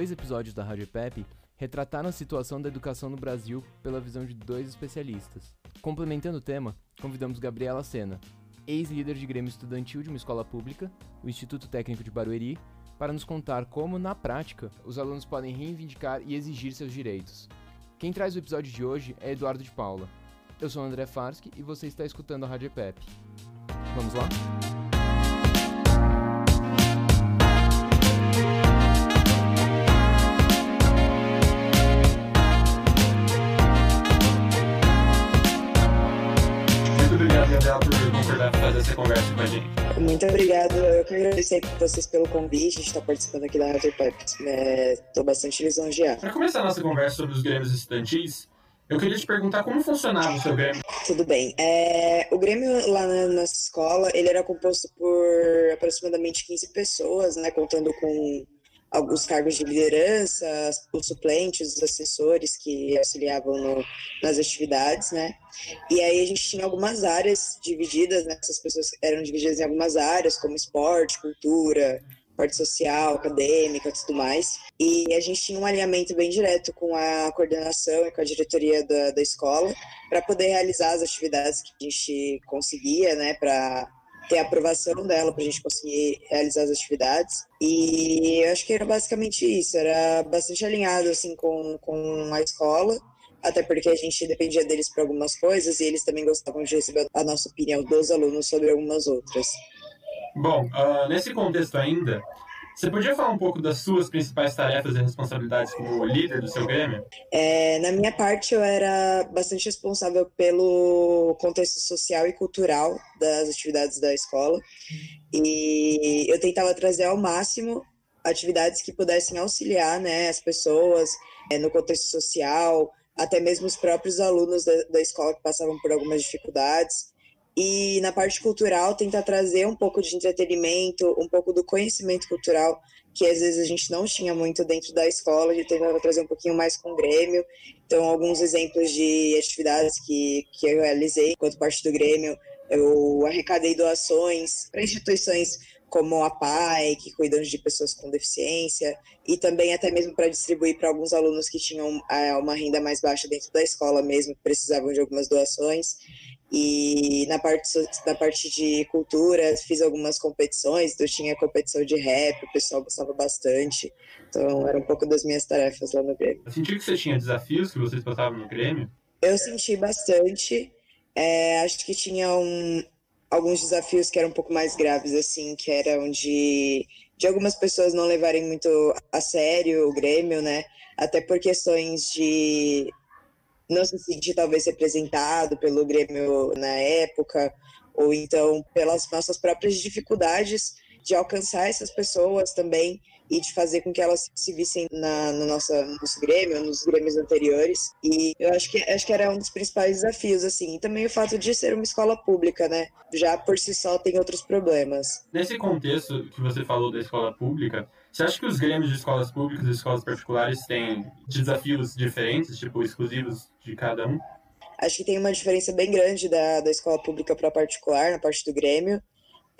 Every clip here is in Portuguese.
dois episódios da Rádio Pepe retrataram a situação da educação no Brasil pela visão de dois especialistas. Complementando o tema, convidamos Gabriela Sena, ex-líder de Grêmio Estudantil de uma escola pública, o Instituto Técnico de Barueri, para nos contar como, na prática, os alunos podem reivindicar e exigir seus direitos. Quem traz o episódio de hoje é Eduardo de Paula. Eu sou André Farsky e você está escutando a Rádio Pepe. Vamos lá? Fazer essa conversa com a gente. Muito obrigado. Eu quero agradecer a vocês pelo convite de estar participando aqui da Pepe. Estou bastante lisonjeado. Para começar a nossa conversa sobre os grêmios estudantis, eu queria te perguntar como funcionava o seu grêmio. Tudo bem. É, o Grêmio lá na nossa escola, ele era composto por aproximadamente 15 pessoas, né, contando com alguns cargos de liderança, os suplentes, os assessores que auxiliavam no, nas atividades, né? E aí a gente tinha algumas áreas divididas, né? Essas pessoas eram divididas em algumas áreas, como esporte, cultura, parte social, acadêmica, tudo mais. E a gente tinha um alinhamento bem direto com a coordenação e com a diretoria da, da escola para poder realizar as atividades que a gente conseguia, né? Para ter a aprovação dela para a gente conseguir realizar as atividades. E eu acho que era basicamente isso, era bastante alinhado assim com, com a escola, até porque a gente dependia deles para algumas coisas e eles também gostavam de receber a nossa opinião dos alunos sobre algumas outras. Bom, uh, nesse contexto ainda, você podia falar um pouco das suas principais tarefas e responsabilidades como líder do seu Grêmio? É, na minha parte, eu era bastante responsável pelo contexto social e cultural das atividades da escola. E eu tentava trazer ao máximo atividades que pudessem auxiliar né, as pessoas é, no contexto social, até mesmo os próprios alunos da, da escola que passavam por algumas dificuldades. E na parte cultural, tentar trazer um pouco de entretenimento, um pouco do conhecimento cultural, que às vezes a gente não tinha muito dentro da escola, de tentar trazer um pouquinho mais com o Grêmio. Então, alguns exemplos de atividades que, que eu realizei enquanto parte do Grêmio, eu arrecadei doações para instituições como a PAI, que cuidam de pessoas com deficiência, e também até mesmo para distribuir para alguns alunos que tinham é, uma renda mais baixa dentro da escola mesmo, que precisavam de algumas doações. E na parte, na parte de cultura, fiz algumas competições, então tinha competição de rap, o pessoal gostava bastante. Então, era um pouco das minhas tarefas lá no Grêmio. Eu senti que você tinha desafios que vocês passavam no Grêmio? Eu senti bastante. É, acho que tinha um, alguns desafios que eram um pouco mais graves, assim, que eram de, de algumas pessoas não levarem muito a sério o Grêmio, né? Até por questões de não se sentir talvez representado pelo Grêmio na época, ou então pelas nossas próprias dificuldades de alcançar essas pessoas também e de fazer com que elas se vissem na, no nosso Grêmio, nos Grêmios anteriores. E eu acho que, acho que era um dos principais desafios, assim. E também o fato de ser uma escola pública, né? Já por si só tem outros problemas. Nesse contexto que você falou da escola pública, você acha que os grêmios de escolas públicas e escolas particulares têm desafios diferentes, tipo, exclusivos de cada um? Acho que tem uma diferença bem grande da, da escola pública para a particular, na parte do Grêmio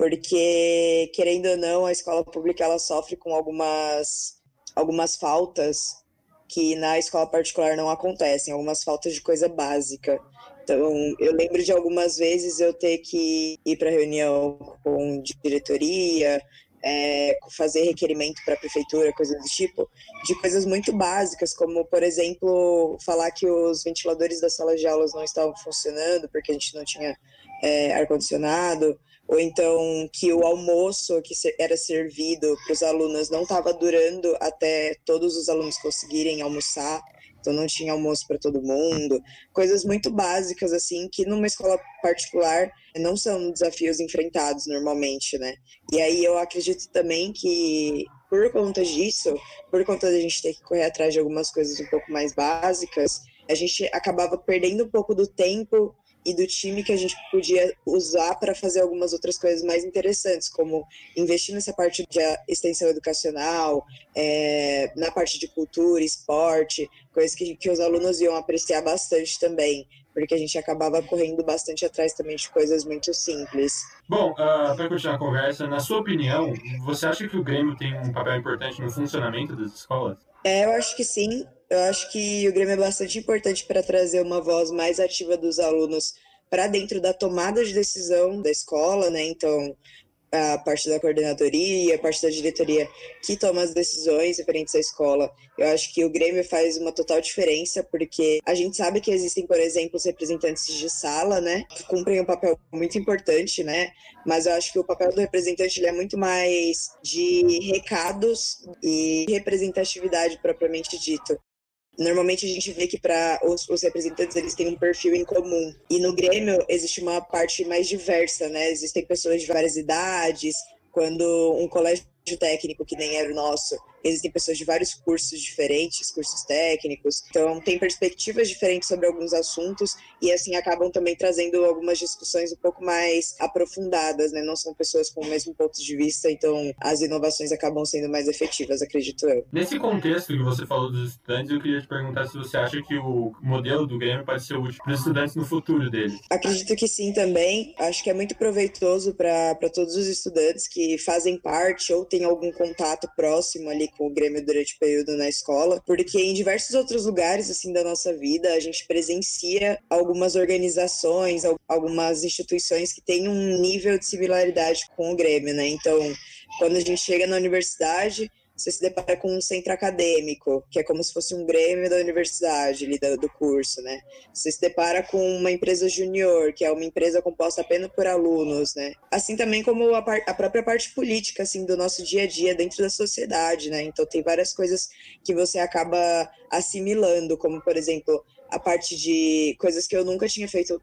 porque querendo ou não a escola pública ela sofre com algumas algumas faltas que na escola particular não acontecem, algumas faltas de coisa básica. Então, eu lembro de algumas vezes eu ter que ir para reunião com diretoria, é, fazer requerimento para a prefeitura, coisas do tipo, de coisas muito básicas, como, por exemplo, falar que os ventiladores das salas de aulas não estavam funcionando porque a gente não tinha é, ar-condicionado, ou então que o almoço que era servido para os alunos não estava durando até todos os alunos conseguirem almoçar, então não tinha almoço para todo mundo, coisas muito básicas assim que numa escola particular não são desafios enfrentados normalmente, né? E aí eu acredito também que por conta disso, por conta da gente ter que correr atrás de algumas coisas um pouco mais básicas, a gente acabava perdendo um pouco do tempo e do time que a gente podia usar para fazer algumas outras coisas mais interessantes, como investir nessa parte de extensão educacional, é, na parte de cultura, esporte, coisas que, que os alunos iam apreciar bastante também. porque a gente acabava correndo bastante atrás também de coisas muito simples. Bom, uh, para continuar a conversa, na sua opinião, você acha que o Grêmio tem um papel importante no funcionamento das escolas? É, eu acho que sim. Eu acho que o Grêmio é bastante importante para trazer uma voz mais ativa dos alunos para dentro da tomada de decisão da escola, né? Então, a parte da coordenadoria, a parte da diretoria que toma as decisões referentes à escola. Eu acho que o Grêmio faz uma total diferença, porque a gente sabe que existem, por exemplo, os representantes de sala, né, que cumprem um papel muito importante, né, mas eu acho que o papel do representante é muito mais de recados e representatividade propriamente dito. Normalmente a gente vê que para os, os, representantes eles têm um perfil em comum. E no Grêmio existe uma parte mais diversa, né? Existem pessoas de várias idades. Quando um colégio técnico que nem era o nosso. Existem pessoas de vários cursos diferentes, cursos técnicos, então tem perspectivas diferentes sobre alguns assuntos e assim acabam também trazendo algumas discussões um pouco mais aprofundadas, né? Não são pessoas com o mesmo ponto de vista, então as inovações acabam sendo mais efetivas, acredito eu. Nesse contexto que você falou dos estudantes, eu queria te perguntar se você acha que o modelo do Grêmio pode ser útil para os estudantes no futuro dele. Acredito que sim também. Acho que é muito proveitoso para todos os estudantes que fazem parte ou têm algum contato próximo ali com o Grêmio durante o período na escola, porque em diversos outros lugares assim da nossa vida a gente presencia algumas organizações, algumas instituições que têm um nível de similaridade com o Grêmio, né? Então, quando a gente chega na universidade, você se depara com um centro acadêmico, que é como se fosse um grêmio da universidade, ali, do, do curso, né? Você se depara com uma empresa junior, que é uma empresa composta apenas por alunos, né? Assim também como a, par, a própria parte política, assim, do nosso dia a dia dentro da sociedade, né? Então tem várias coisas que você acaba assimilando, como, por exemplo, a parte de coisas que eu nunca tinha feito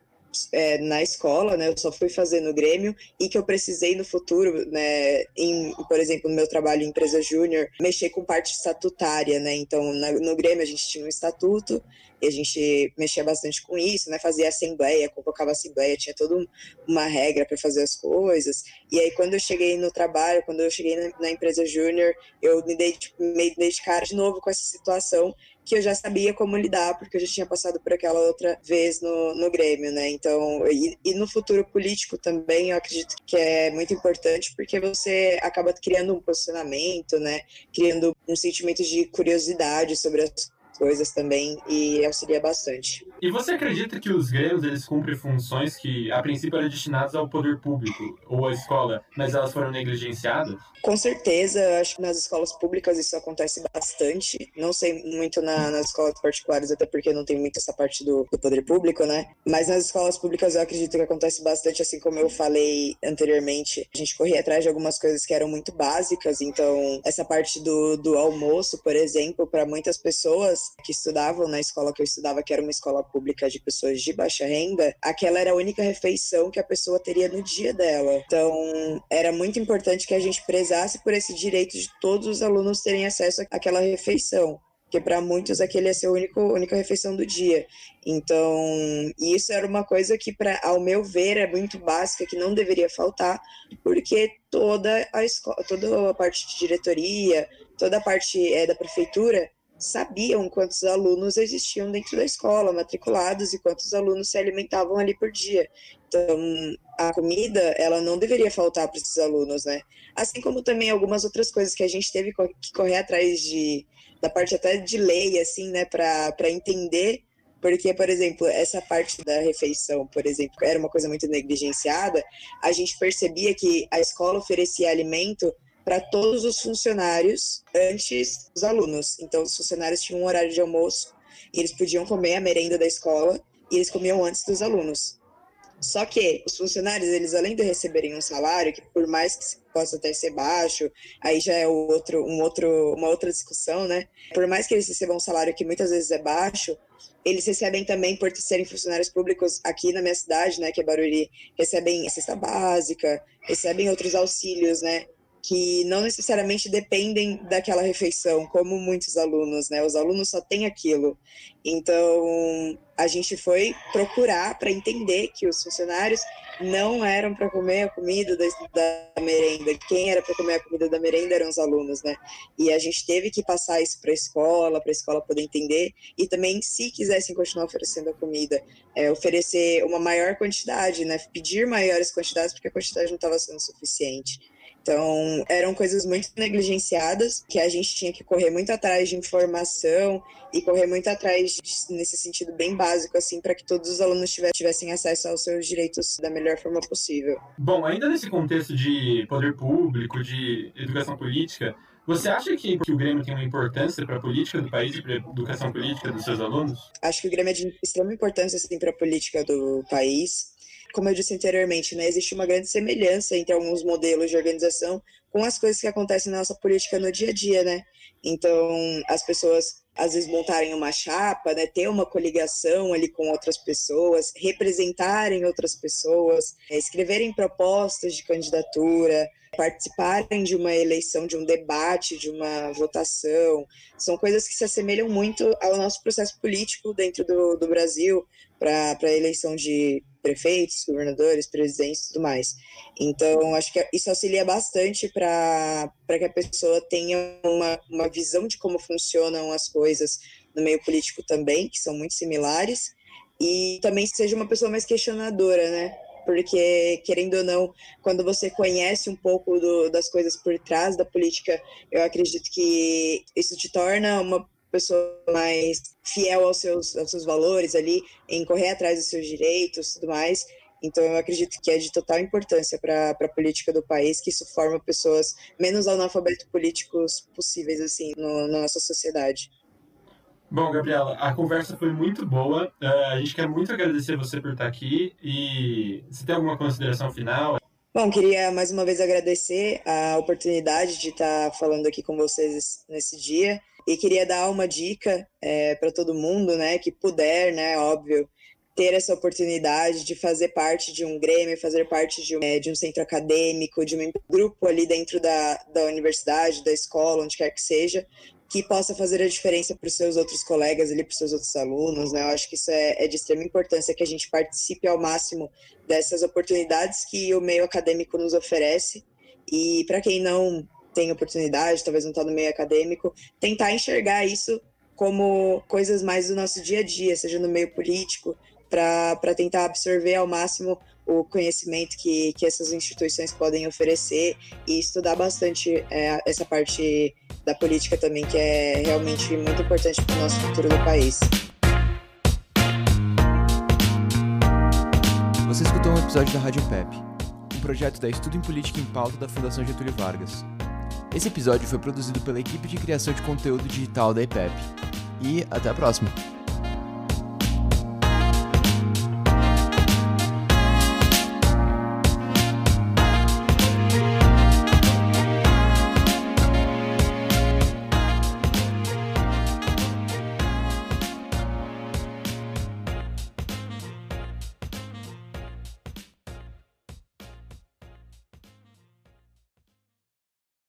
é, na escola, né? Eu só fui fazer no Grêmio e que eu precisei no futuro, né? Em, por exemplo, no meu trabalho em empresa júnior, mexer com parte estatutária, né? Então, na, no Grêmio a gente tinha um estatuto e a gente mexia bastante com isso, né? Fazia assembleia, convocava assembleia, tinha toda uma regra para fazer as coisas. E aí, quando eu cheguei no trabalho, quando eu cheguei na, na empresa júnior, eu me dei, tipo, me dei de cara de novo com essa situação que eu já sabia como lidar, porque eu já tinha passado por aquela outra vez no, no Grêmio, né? Então, e, e no futuro político também, eu acredito que é muito importante, porque você acaba criando um posicionamento, né? Criando um sentimento de curiosidade sobre as coisas também e auxilia bastante. E você acredita que os grêmios eles cumprem funções que a princípio eram destinadas ao poder público ou à escola, mas elas foram negligenciadas? Com certeza, acho que nas escolas públicas isso acontece bastante. Não sei muito na, nas escolas particulares, até porque não tem muito essa parte do, do, poder público, né? Mas nas escolas públicas eu acredito que acontece bastante, assim como eu falei anteriormente. A gente corria atrás de algumas coisas que eram muito básicas, então essa parte do, do almoço, por exemplo, para muitas pessoas que estudavam na escola que eu estudava, que era uma escola pública de pessoas de baixa renda, aquela era a única refeição que a pessoa teria no dia dela. Então, era muito importante que a gente prezasse por esse direito de todos os alunos terem acesso àquela refeição porque para muitos aquele ia ser a única, refeição do dia. Então, isso era uma coisa que, pra, ao meu ver, é muito básica, que não deveria faltar, porque toda a escola, toda a parte de diretoria, toda a parte é, da prefeitura sabiam quantos alunos existiam dentro da escola, matriculados, e quantos alunos se alimentavam ali por dia. Então, a comida, ela não deveria faltar para esses alunos, né? Assim como também algumas outras coisas que a gente teve que correr atrás de, da parte até de lei, assim, né, para entender porque, por exemplo, essa parte da refeição, por exemplo, era uma coisa muito negligenciada, a gente percebia que a escola oferecia alimento para todos os funcionários antes dos alunos. Então, os funcionários tinham um horário de almoço e eles podiam comer a merenda da escola e eles comiam antes dos alunos. Só que os funcionários, eles além de receberem um salário, que por mais que possa até ser baixo, aí já é outro, um outro, uma outra discussão, né? Por mais que eles recebam um salário que muitas vezes é baixo, eles recebem também, por serem funcionários públicos aqui na minha cidade, né, que é Barueri, recebem cesta básica, recebem outros auxílios, né? Que não necessariamente dependem daquela refeição, como muitos alunos, né? Os alunos só têm aquilo. Então, a gente foi procurar para entender que os funcionários não eram para comer a comida da, da merenda. Quem era para comer a comida da merenda eram os alunos, né? E a gente teve que passar isso para a escola, para a escola poder entender. E também, se quisessem continuar oferecendo a comida, é, oferecer uma maior quantidade, né? Pedir maiores quantidades, porque a quantidade não estava sendo suficiente. Então, eram coisas muito negligenciadas, que a gente tinha que correr muito atrás de informação e correr muito atrás nesse sentido bem básico, assim, para que todos os alunos tivessem acesso aos seus direitos da melhor forma possível. Bom, ainda nesse contexto de poder público, de educação política, você acha que, que o Grêmio tem uma importância para a política do país e para a educação política dos seus alunos? Acho que o Grêmio é de extrema importância assim, para a política do país como eu disse anteriormente, né, existe uma grande semelhança entre alguns modelos de organização com as coisas que acontecem na nossa política no dia a dia, né? Então, as pessoas às vezes montarem uma chapa, né, ter uma coligação ali com outras pessoas, representarem outras pessoas, escreverem propostas de candidatura, participarem de uma eleição, de um debate, de uma votação, são coisas que se assemelham muito ao nosso processo político dentro do, do Brasil para a eleição de prefeitos, governadores, presidentes e tudo mais. Então, acho que isso auxilia bastante para que a pessoa tenha uma, uma visão de como funcionam as coisas no meio político também, que são muito similares, e também seja uma pessoa mais questionadora, né? Porque, querendo ou não, quando você conhece um pouco do, das coisas por trás da política, eu acredito que isso te torna uma pessoa mais fiel aos seus, aos seus valores ali, em correr atrás dos seus direitos e tudo mais. Então, eu acredito que é de total importância para a política do país que isso forma pessoas menos analfabetos políticos possíveis, assim, no, na nossa sociedade. Bom, Gabriela, a conversa foi muito boa. Uh, a gente quer muito agradecer você por estar aqui. E você tem alguma consideração final? Bom, queria mais uma vez agradecer a oportunidade de estar falando aqui com vocês nesse dia. E queria dar uma dica é, para todo mundo, né, que puder, né, óbvio, ter essa oportunidade de fazer parte de um grêmio, fazer parte de um, é, de um centro acadêmico, de um grupo ali dentro da, da universidade, da escola, onde quer que seja, que possa fazer a diferença para os seus outros colegas ali, para os seus outros alunos, né? Eu acho que isso é, é de extrema importância que a gente participe ao máximo dessas oportunidades que o meio acadêmico nos oferece. E para quem não tem oportunidade, talvez não está no meio acadêmico, tentar enxergar isso como coisas mais do nosso dia a dia, seja no meio político, para tentar absorver ao máximo o conhecimento que, que essas instituições podem oferecer e estudar bastante é, essa parte da política também, que é realmente muito importante para o nosso futuro do país. Você escutou um episódio da Rádio PEP, um projeto da Estudo em Política em Pauta da Fundação Getúlio Vargas. Esse episódio foi produzido pela equipe de criação de conteúdo digital da IPEP. E até a próxima!